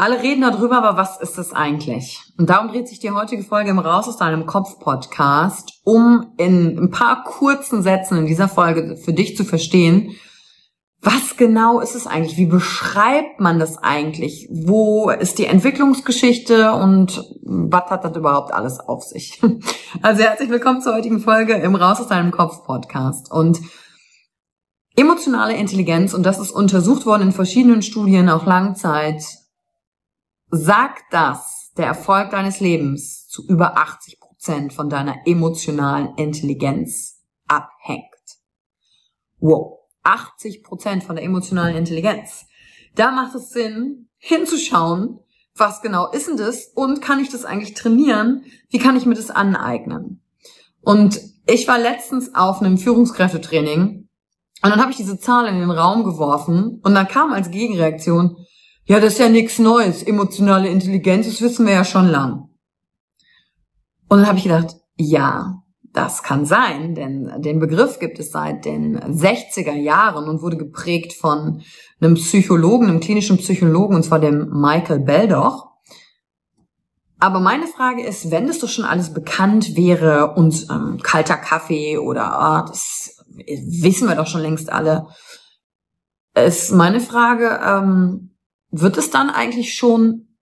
Alle reden darüber, aber was ist es eigentlich? Und darum dreht sich die heutige Folge im Raus aus deinem Kopf Podcast, um in ein paar kurzen Sätzen in dieser Folge für dich zu verstehen, was genau ist es eigentlich? Wie beschreibt man das eigentlich? Wo ist die Entwicklungsgeschichte und was hat das überhaupt alles auf sich? Also herzlich willkommen zur heutigen Folge im Raus aus deinem Kopf Podcast. Und emotionale Intelligenz, und das ist untersucht worden in verschiedenen Studien, auch Langzeit, sagt das der Erfolg deines Lebens zu über 80 Prozent von deiner emotionalen Intelligenz abhängt. Wow, 80 Prozent von der emotionalen Intelligenz. Da macht es Sinn, hinzuschauen, was genau ist denn das und kann ich das eigentlich trainieren? Wie kann ich mir das aneignen? Und ich war letztens auf einem Führungskräftetraining und dann habe ich diese Zahl in den Raum geworfen und dann kam als Gegenreaktion, ja, das ist ja nichts Neues. Emotionale Intelligenz, das wissen wir ja schon lang. Und dann habe ich gedacht, ja, das kann sein, denn den Begriff gibt es seit den 60er Jahren und wurde geprägt von einem Psychologen, einem klinischen Psychologen, und zwar dem Michael Beldoch. Aber meine Frage ist, wenn das doch schon alles bekannt wäre und ähm, kalter Kaffee oder ah, das wissen wir doch schon längst alle, ist meine Frage, ähm, wird es dann eigentlich schon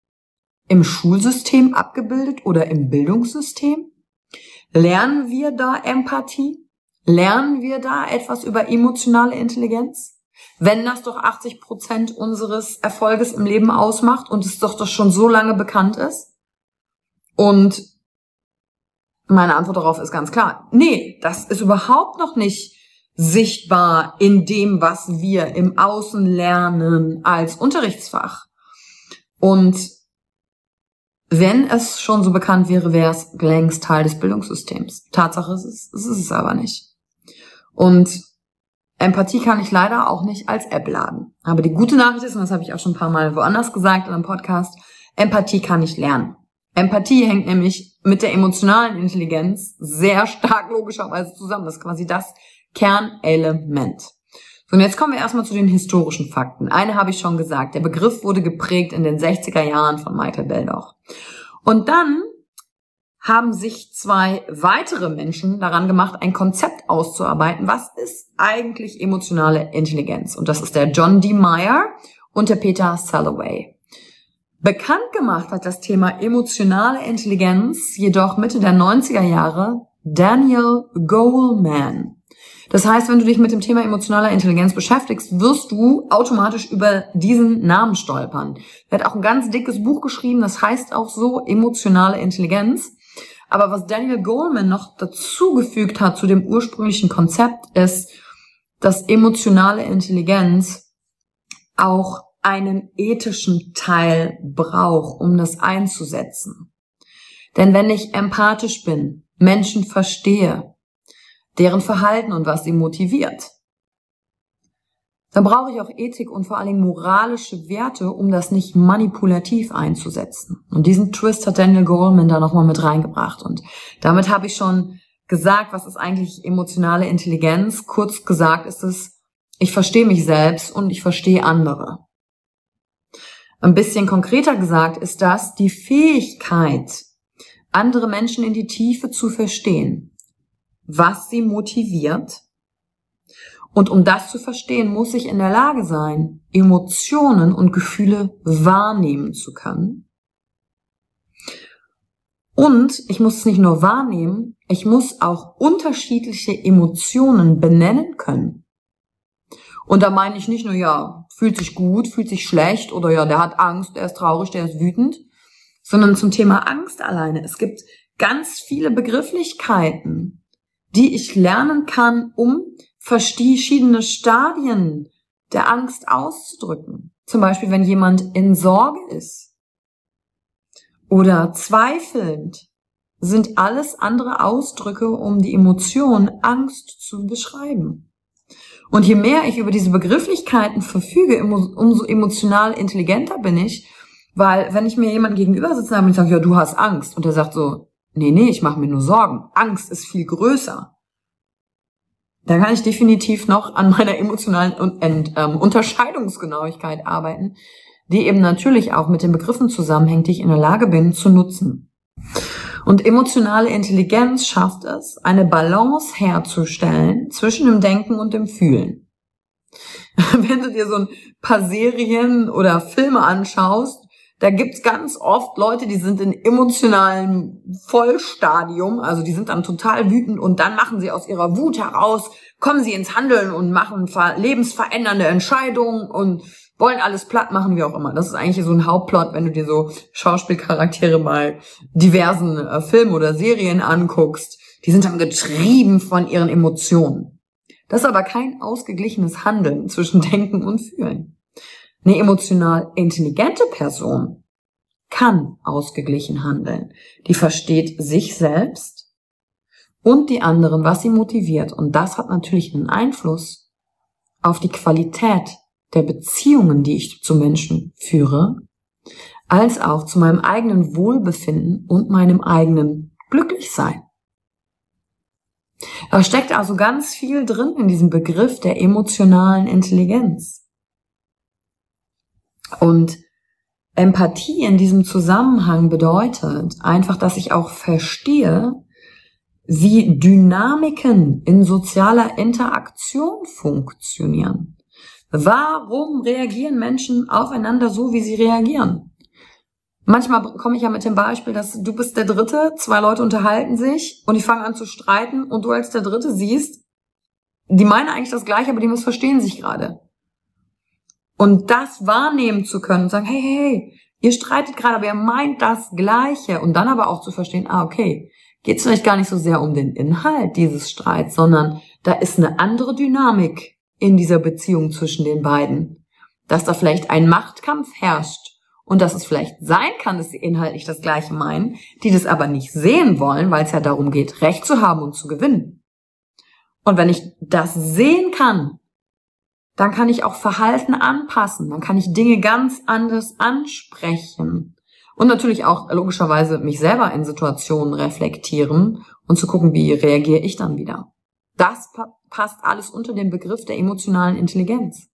im Schulsystem abgebildet oder im Bildungssystem? Lernen wir da Empathie? Lernen wir da etwas über emotionale Intelligenz? Wenn das doch 80 Prozent unseres Erfolges im Leben ausmacht und es doch doch schon so lange bekannt ist? Und meine Antwort darauf ist ganz klar. Nee, das ist überhaupt noch nicht sichtbar in dem, was wir im Außen lernen als Unterrichtsfach. Und wenn es schon so bekannt wäre, wäre es längst Teil des Bildungssystems. Tatsache ist es, es ist es aber nicht. Und Empathie kann ich leider auch nicht als App laden. Aber die gute Nachricht ist, und das habe ich auch schon ein paar Mal woanders gesagt in einem Podcast, Empathie kann ich lernen. Empathie hängt nämlich mit der emotionalen Intelligenz sehr stark logischerweise zusammen. Das ist quasi das, Kernelement. So, und jetzt kommen wir erstmal zu den historischen Fakten. Eine habe ich schon gesagt. Der Begriff wurde geprägt in den 60er Jahren von Michael Beldoch. Und dann haben sich zwei weitere Menschen daran gemacht, ein Konzept auszuarbeiten. Was ist eigentlich emotionale Intelligenz? Und das ist der John D. Meyer und der Peter Salovey. Bekannt gemacht hat das Thema emotionale Intelligenz jedoch Mitte der 90er Jahre Daniel Goleman. Das heißt, wenn du dich mit dem Thema emotionaler Intelligenz beschäftigst, wirst du automatisch über diesen Namen stolpern. Er hat auch ein ganz dickes Buch geschrieben, das heißt auch so emotionale Intelligenz. Aber was Daniel Goleman noch dazugefügt hat zu dem ursprünglichen Konzept ist, dass emotionale Intelligenz auch einen ethischen Teil braucht, um das einzusetzen. Denn wenn ich empathisch bin, Menschen verstehe, deren Verhalten und was sie motiviert, dann brauche ich auch Ethik und vor allen Dingen moralische Werte, um das nicht manipulativ einzusetzen. Und diesen Twist hat Daniel Goleman da nochmal mit reingebracht. Und damit habe ich schon gesagt, was ist eigentlich emotionale Intelligenz? Kurz gesagt ist es, ich verstehe mich selbst und ich verstehe andere. Ein bisschen konkreter gesagt ist das die Fähigkeit, andere Menschen in die Tiefe zu verstehen, was sie motiviert. Und um das zu verstehen, muss ich in der Lage sein, Emotionen und Gefühle wahrnehmen zu können. Und ich muss es nicht nur wahrnehmen, ich muss auch unterschiedliche Emotionen benennen können. Und da meine ich nicht nur, ja, fühlt sich gut, fühlt sich schlecht oder ja, der hat Angst, der ist traurig, der ist wütend, sondern zum Thema Angst alleine. Es gibt ganz viele Begrifflichkeiten, die ich lernen kann, um verschiedene Stadien der Angst auszudrücken. Zum Beispiel, wenn jemand in Sorge ist oder zweifelnd, sind alles andere Ausdrücke, um die Emotion Angst zu beschreiben. Und je mehr ich über diese Begrifflichkeiten verfüge, umso emotional intelligenter bin ich, weil wenn ich mir jemanden gegenüber sitze und ich sage, ja, du hast Angst, und der sagt so, nee, nee, ich mache mir nur Sorgen. Angst ist viel größer. Da kann ich definitiv noch an meiner emotionalen und, und ähm, Unterscheidungsgenauigkeit arbeiten, die eben natürlich auch mit den Begriffen zusammenhängt, die ich in der Lage bin zu nutzen. Und emotionale Intelligenz schafft es, eine Balance herzustellen zwischen dem Denken und dem Fühlen. Wenn du dir so ein paar Serien oder Filme anschaust, da gibt's ganz oft Leute, die sind in emotionalem Vollstadium, also die sind dann total wütend und dann machen sie aus ihrer Wut heraus, kommen sie ins Handeln und machen lebensverändernde Entscheidungen und wollen alles platt machen, wie auch immer. Das ist eigentlich so ein Hauptplot, wenn du dir so Schauspielcharaktere mal diversen äh, Filmen oder Serien anguckst. Die sind dann getrieben von ihren Emotionen. Das ist aber kein ausgeglichenes Handeln zwischen Denken und Fühlen. Eine emotional intelligente Person kann ausgeglichen handeln. Die versteht sich selbst und die anderen, was sie motiviert. Und das hat natürlich einen Einfluss auf die Qualität der Beziehungen, die ich zu Menschen führe, als auch zu meinem eigenen Wohlbefinden und meinem eigenen Glücklichsein. Da steckt also ganz viel drin in diesem Begriff der emotionalen Intelligenz. Und Empathie in diesem Zusammenhang bedeutet einfach, dass ich auch verstehe, wie Dynamiken in sozialer Interaktion funktionieren. Warum reagieren Menschen aufeinander so, wie sie reagieren? Manchmal komme ich ja mit dem Beispiel, dass du bist der Dritte, zwei Leute unterhalten sich und die fangen an zu streiten und du als der Dritte siehst, die meinen eigentlich das Gleiche, aber die missverstehen sich gerade. Und das wahrnehmen zu können und sagen, hey, hey, hey, ihr streitet gerade, aber ihr meint das Gleiche. Und dann aber auch zu verstehen, ah, okay, geht es vielleicht gar nicht so sehr um den Inhalt dieses Streits, sondern da ist eine andere Dynamik in dieser Beziehung zwischen den beiden. Dass da vielleicht ein Machtkampf herrscht und dass es vielleicht sein kann, dass sie inhaltlich das Gleiche meinen, die das aber nicht sehen wollen, weil es ja darum geht, Recht zu haben und zu gewinnen. Und wenn ich das sehen kann, dann kann ich auch Verhalten anpassen, dann kann ich Dinge ganz anders ansprechen und natürlich auch logischerweise mich selber in Situationen reflektieren und zu gucken, wie reagiere ich dann wieder. Das passt alles unter den Begriff der emotionalen Intelligenz.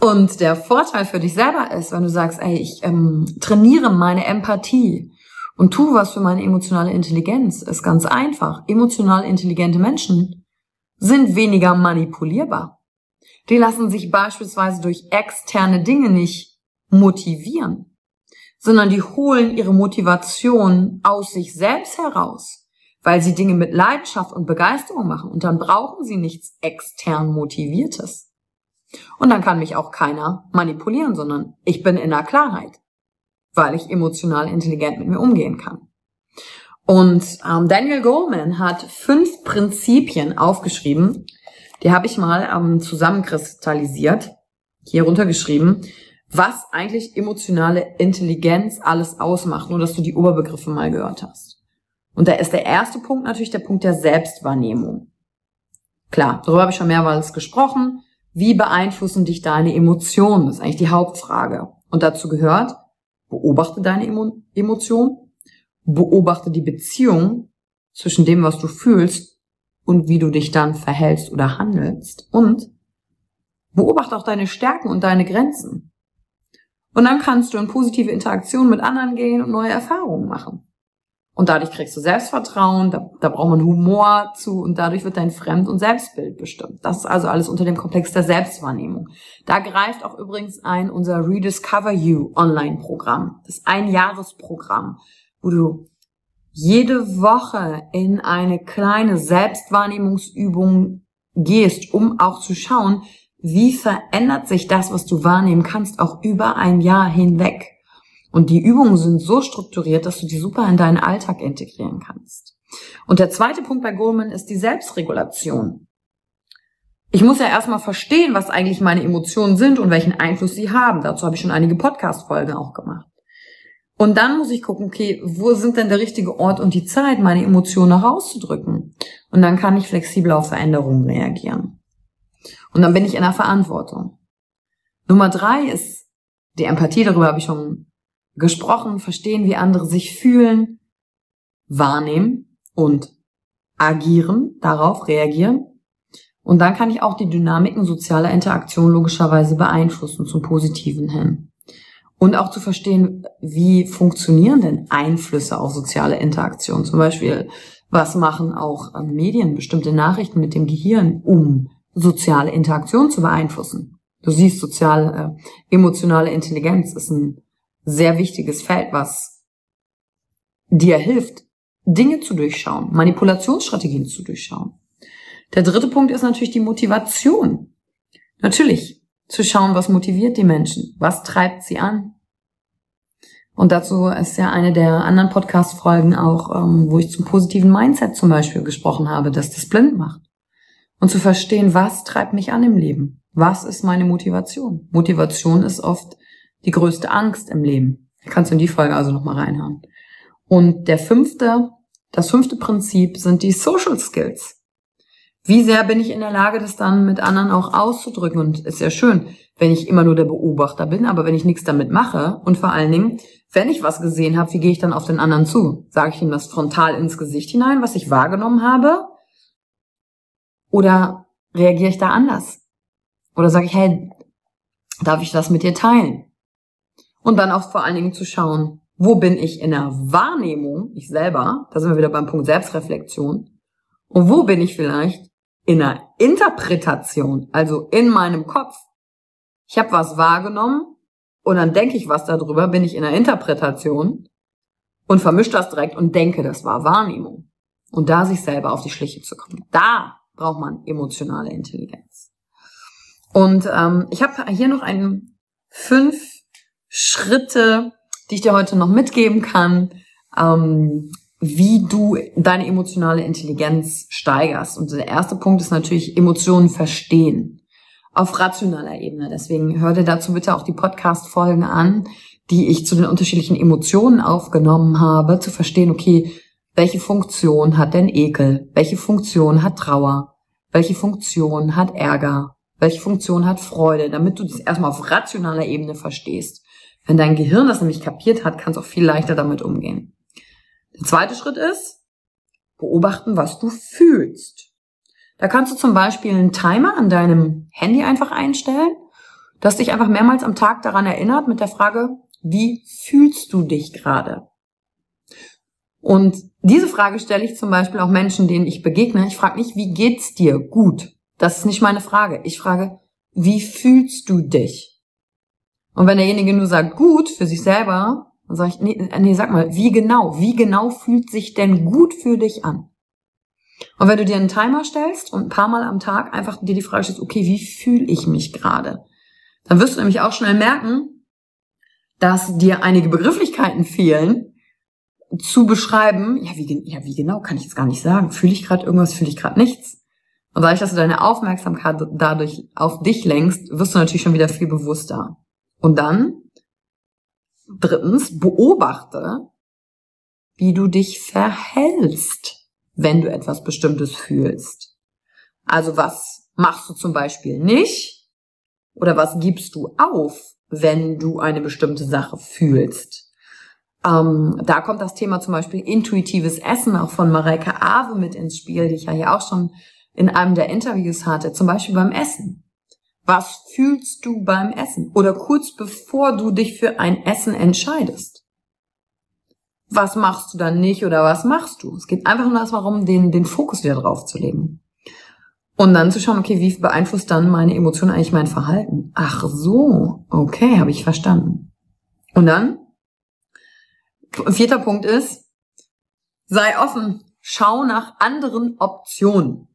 Und der Vorteil für dich selber ist, wenn du sagst, ey, ich ähm, trainiere meine Empathie und tu was für meine emotionale Intelligenz. Ist ganz einfach. Emotional intelligente Menschen sind weniger manipulierbar. Die lassen sich beispielsweise durch externe Dinge nicht motivieren, sondern die holen ihre Motivation aus sich selbst heraus, weil sie Dinge mit Leidenschaft und Begeisterung machen und dann brauchen sie nichts extern motiviertes. Und dann kann mich auch keiner manipulieren, sondern ich bin in der Klarheit weil ich emotional intelligent mit mir umgehen kann. Und ähm, Daniel Goleman hat fünf Prinzipien aufgeschrieben. Die habe ich mal ähm, zusammenkristallisiert, hier runtergeschrieben, was eigentlich emotionale Intelligenz alles ausmacht, nur dass du die Oberbegriffe mal gehört hast. Und da ist der erste Punkt natürlich der Punkt der Selbstwahrnehmung. Klar, darüber habe ich schon mehrmals gesprochen. Wie beeinflussen dich deine Emotionen? Das ist eigentlich die Hauptfrage. Und dazu gehört, Beobachte deine Emotion, beobachte die Beziehung zwischen dem, was du fühlst und wie du dich dann verhältst oder handelst und beobachte auch deine Stärken und deine Grenzen. Und dann kannst du in positive Interaktion mit anderen gehen und neue Erfahrungen machen. Und dadurch kriegst du Selbstvertrauen, da, da braucht man Humor zu und dadurch wird dein Fremd- und Selbstbild bestimmt. Das ist also alles unter dem Komplex der Selbstwahrnehmung. Da greift auch übrigens ein unser Rediscover You Online-Programm. Das ist ein Jahresprogramm, wo du jede Woche in eine kleine Selbstwahrnehmungsübung gehst, um auch zu schauen, wie verändert sich das, was du wahrnehmen kannst, auch über ein Jahr hinweg. Und die Übungen sind so strukturiert, dass du die super in deinen Alltag integrieren kannst. Und der zweite Punkt bei Goleman ist die Selbstregulation. Ich muss ja erstmal verstehen, was eigentlich meine Emotionen sind und welchen Einfluss sie haben. Dazu habe ich schon einige Podcast-Folgen auch gemacht. Und dann muss ich gucken, okay, wo sind denn der richtige Ort und die Zeit, meine Emotionen herauszudrücken? Und dann kann ich flexibel auf Veränderungen reagieren. Und dann bin ich in der Verantwortung. Nummer drei ist die Empathie, darüber habe ich schon gesprochen, verstehen, wie andere sich fühlen, wahrnehmen und agieren, darauf reagieren. Und dann kann ich auch die Dynamiken sozialer Interaktion logischerweise beeinflussen zum Positiven hin. Und auch zu verstehen, wie funktionieren denn Einflüsse auf soziale Interaktion? Zum Beispiel, was machen auch ähm, Medien, bestimmte Nachrichten mit dem Gehirn, um soziale Interaktion zu beeinflussen? Du siehst, soziale, äh, emotionale Intelligenz ist ein sehr wichtiges Feld, was dir hilft, Dinge zu durchschauen, Manipulationsstrategien zu durchschauen. Der dritte Punkt ist natürlich die Motivation. Natürlich zu schauen, was motiviert die Menschen, was treibt sie an. Und dazu ist ja eine der anderen Podcast-Folgen auch, ähm, wo ich zum positiven Mindset zum Beispiel gesprochen habe, dass das blind macht. Und zu verstehen, was treibt mich an im Leben? Was ist meine Motivation? Motivation ist oft die größte Angst im Leben. Kannst du in die Folge also nochmal reinhauen. Und der fünfte, das fünfte Prinzip sind die Social Skills. Wie sehr bin ich in der Lage, das dann mit anderen auch auszudrücken? Und ist ja schön, wenn ich immer nur der Beobachter bin, aber wenn ich nichts damit mache und vor allen Dingen, wenn ich was gesehen habe, wie gehe ich dann auf den anderen zu? Sage ich ihm das frontal ins Gesicht hinein, was ich wahrgenommen habe? Oder reagiere ich da anders? Oder sage ich, hey, darf ich das mit dir teilen? Und dann auch vor allen Dingen zu schauen, wo bin ich in der Wahrnehmung, ich selber, da sind wir wieder beim Punkt Selbstreflexion, und wo bin ich vielleicht in der Interpretation, also in meinem Kopf. Ich habe was wahrgenommen und dann denke ich was darüber, bin ich in der Interpretation und vermische das direkt und denke, das war Wahrnehmung. Und da sich selber auf die Schliche zu kommen. Da braucht man emotionale Intelligenz. Und ähm, ich habe hier noch einen fünf Schritte, die ich dir heute noch mitgeben kann, ähm, wie du deine emotionale Intelligenz steigerst. Und der erste Punkt ist natürlich Emotionen verstehen. Auf rationaler Ebene. Deswegen hör dir dazu bitte auch die Podcast-Folgen an, die ich zu den unterschiedlichen Emotionen aufgenommen habe, zu verstehen, okay, welche Funktion hat denn Ekel? Welche Funktion hat Trauer? Welche Funktion hat Ärger? Welche Funktion hat Freude? Damit du das erstmal auf rationaler Ebene verstehst. Wenn dein Gehirn das nämlich kapiert hat, kannst du auch viel leichter damit umgehen. Der zweite Schritt ist, beobachten, was du fühlst. Da kannst du zum Beispiel einen Timer an deinem Handy einfach einstellen, das dich einfach mehrmals am Tag daran erinnert mit der Frage, wie fühlst du dich gerade? Und diese Frage stelle ich zum Beispiel auch Menschen, denen ich begegne. Ich frage nicht, wie geht's dir? Gut. Das ist nicht meine Frage. Ich frage, wie fühlst du dich? Und wenn derjenige nur sagt, gut für sich selber, dann sage ich, nee, nee, sag mal, wie genau? Wie genau fühlt sich denn gut für dich an? Und wenn du dir einen Timer stellst und ein paar Mal am Tag einfach dir die Frage stellst, okay, wie fühle ich mich gerade? Dann wirst du nämlich auch schnell merken, dass dir einige Begrifflichkeiten fehlen, zu beschreiben, ja wie, ja, wie genau kann ich jetzt gar nicht sagen. Fühle ich gerade irgendwas, fühle ich gerade nichts? Und dadurch, dass du deine Aufmerksamkeit dadurch auf dich lenkst, wirst du natürlich schon wieder viel bewusster. Und dann, drittens, beobachte, wie du dich verhältst, wenn du etwas Bestimmtes fühlst. Also was machst du zum Beispiel nicht? Oder was gibst du auf, wenn du eine bestimmte Sache fühlst? Ähm, da kommt das Thema zum Beispiel intuitives Essen auch von Mareike Awe mit ins Spiel, die ich ja hier auch schon in einem der Interviews hatte, zum Beispiel beim Essen. Was fühlst du beim Essen? Oder kurz bevor du dich für ein Essen entscheidest. Was machst du dann nicht oder was machst du? Es geht einfach nur darum, den, den Fokus wieder drauf zu legen. Und dann zu schauen, okay, wie beeinflusst dann meine Emotion eigentlich mein Verhalten? Ach so, okay, habe ich verstanden. Und dann, vierter Punkt ist, sei offen, schau nach anderen Optionen.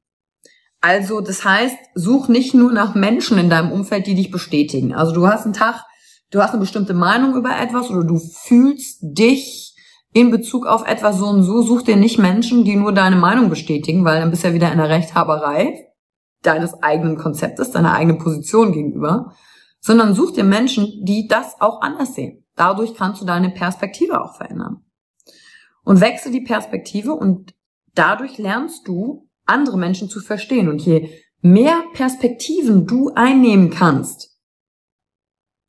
Also das heißt, such nicht nur nach Menschen in deinem Umfeld, die dich bestätigen. Also du hast einen Tag, du hast eine bestimmte Meinung über etwas oder du fühlst dich in Bezug auf etwas so und so, such dir nicht Menschen, die nur deine Meinung bestätigen, weil dann bist du ja wieder in der Rechthaberei deines eigenen Konzeptes, deiner eigenen Position gegenüber, sondern such dir Menschen, die das auch anders sehen. Dadurch kannst du deine Perspektive auch verändern. Und wechsle die Perspektive und dadurch lernst du andere Menschen zu verstehen. Und je mehr Perspektiven du einnehmen kannst,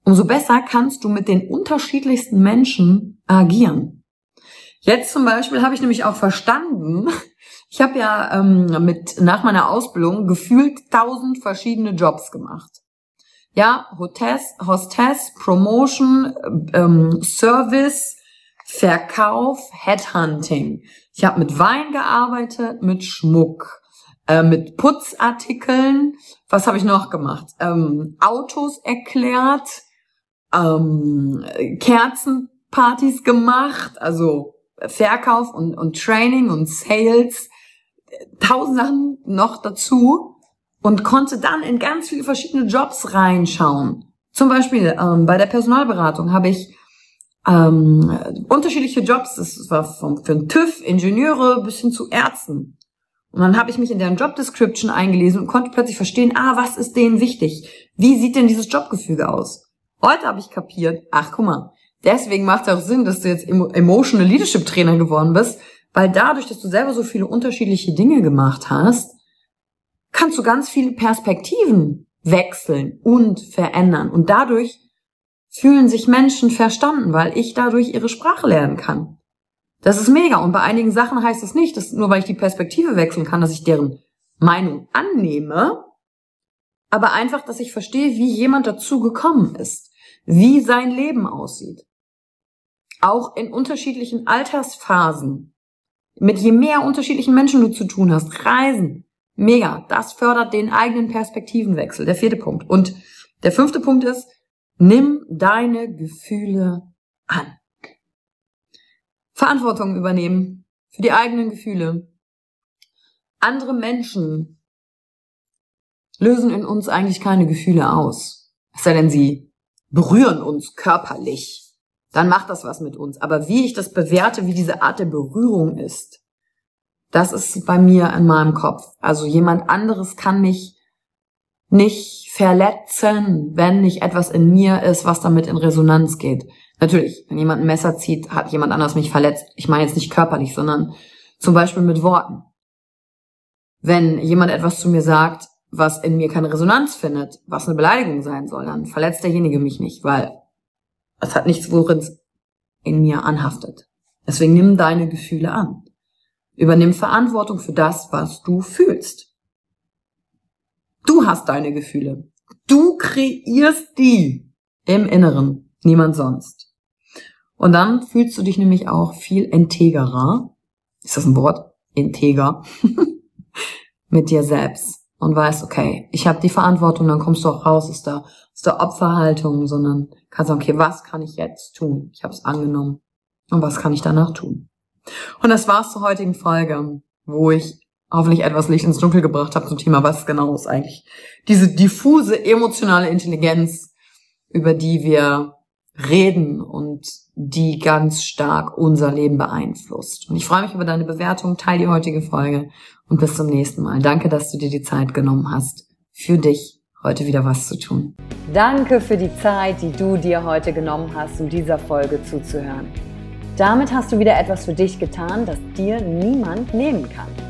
umso besser kannst du mit den unterschiedlichsten Menschen agieren. Jetzt zum Beispiel habe ich nämlich auch verstanden, ich habe ja ähm, mit nach meiner Ausbildung gefühlt tausend verschiedene Jobs gemacht. Ja, Hostess, Hostess Promotion, ähm, Service, Verkauf, Headhunting. Ich habe mit Wein gearbeitet, mit Schmuck, äh, mit Putzartikeln. Was habe ich noch gemacht? Ähm, Autos erklärt, ähm, Kerzenpartys gemacht, also Verkauf und, und Training und Sales, tausend Sachen noch dazu und konnte dann in ganz viele verschiedene Jobs reinschauen. Zum Beispiel ähm, bei der Personalberatung habe ich ähm, unterschiedliche Jobs. Das war vom, für einen TÜV, Ingenieure bis hin zu Ärzten. Und dann habe ich mich in deren Job Description eingelesen und konnte plötzlich verstehen, ah, was ist denen wichtig? Wie sieht denn dieses Jobgefüge aus? Heute habe ich kapiert, ach guck mal, deswegen macht es auch Sinn, dass du jetzt Emotional Leadership Trainer geworden bist, weil dadurch, dass du selber so viele unterschiedliche Dinge gemacht hast, kannst du ganz viele Perspektiven wechseln und verändern. Und dadurch fühlen sich Menschen verstanden, weil ich dadurch ihre Sprache lernen kann. Das ist mega. Und bei einigen Sachen heißt es nicht, dass nur weil ich die Perspektive wechseln kann, dass ich deren Meinung annehme, aber einfach, dass ich verstehe, wie jemand dazu gekommen ist, wie sein Leben aussieht. Auch in unterschiedlichen Altersphasen. Mit je mehr unterschiedlichen Menschen du zu tun hast, Reisen, mega. Das fördert den eigenen Perspektivenwechsel. Der vierte Punkt. Und der fünfte Punkt ist, Nimm deine Gefühle an. Verantwortung übernehmen für die eigenen Gefühle. Andere Menschen lösen in uns eigentlich keine Gefühle aus. Es sei denn, sie berühren uns körperlich. Dann macht das was mit uns. Aber wie ich das bewerte, wie diese Art der Berührung ist, das ist bei mir in meinem Kopf. Also jemand anderes kann mich nicht verletzen, wenn nicht etwas in mir ist, was damit in Resonanz geht. Natürlich, wenn jemand ein Messer zieht, hat jemand anders mich verletzt. Ich meine jetzt nicht körperlich, sondern zum Beispiel mit Worten. Wenn jemand etwas zu mir sagt, was in mir keine Resonanz findet, was eine Beleidigung sein soll, dann verletzt derjenige mich nicht, weil es hat nichts, worin es in mir anhaftet. Deswegen nimm deine Gefühle an. Übernimm Verantwortung für das, was du fühlst. Du hast deine Gefühle. Du kreierst die im Inneren, niemand sonst. Und dann fühlst du dich nämlich auch viel integerer. Ist das ein Wort? Integer. mit dir selbst. Und weißt, okay, ich habe die Verantwortung, dann kommst du auch raus aus der, aus der Opferhaltung, sondern kannst sagen, okay, was kann ich jetzt tun? Ich habe es angenommen. Und was kann ich danach tun? Und das war's zur heutigen Folge, wo ich hoffentlich etwas Licht ins Dunkel gebracht habe zum Thema, was genau ist eigentlich diese diffuse emotionale Intelligenz, über die wir reden und die ganz stark unser Leben beeinflusst. Und ich freue mich über deine Bewertung, teile die heutige Folge und bis zum nächsten Mal. Danke, dass du dir die Zeit genommen hast, für dich heute wieder was zu tun. Danke für die Zeit, die du dir heute genommen hast, um dieser Folge zuzuhören. Damit hast du wieder etwas für dich getan, das dir niemand nehmen kann.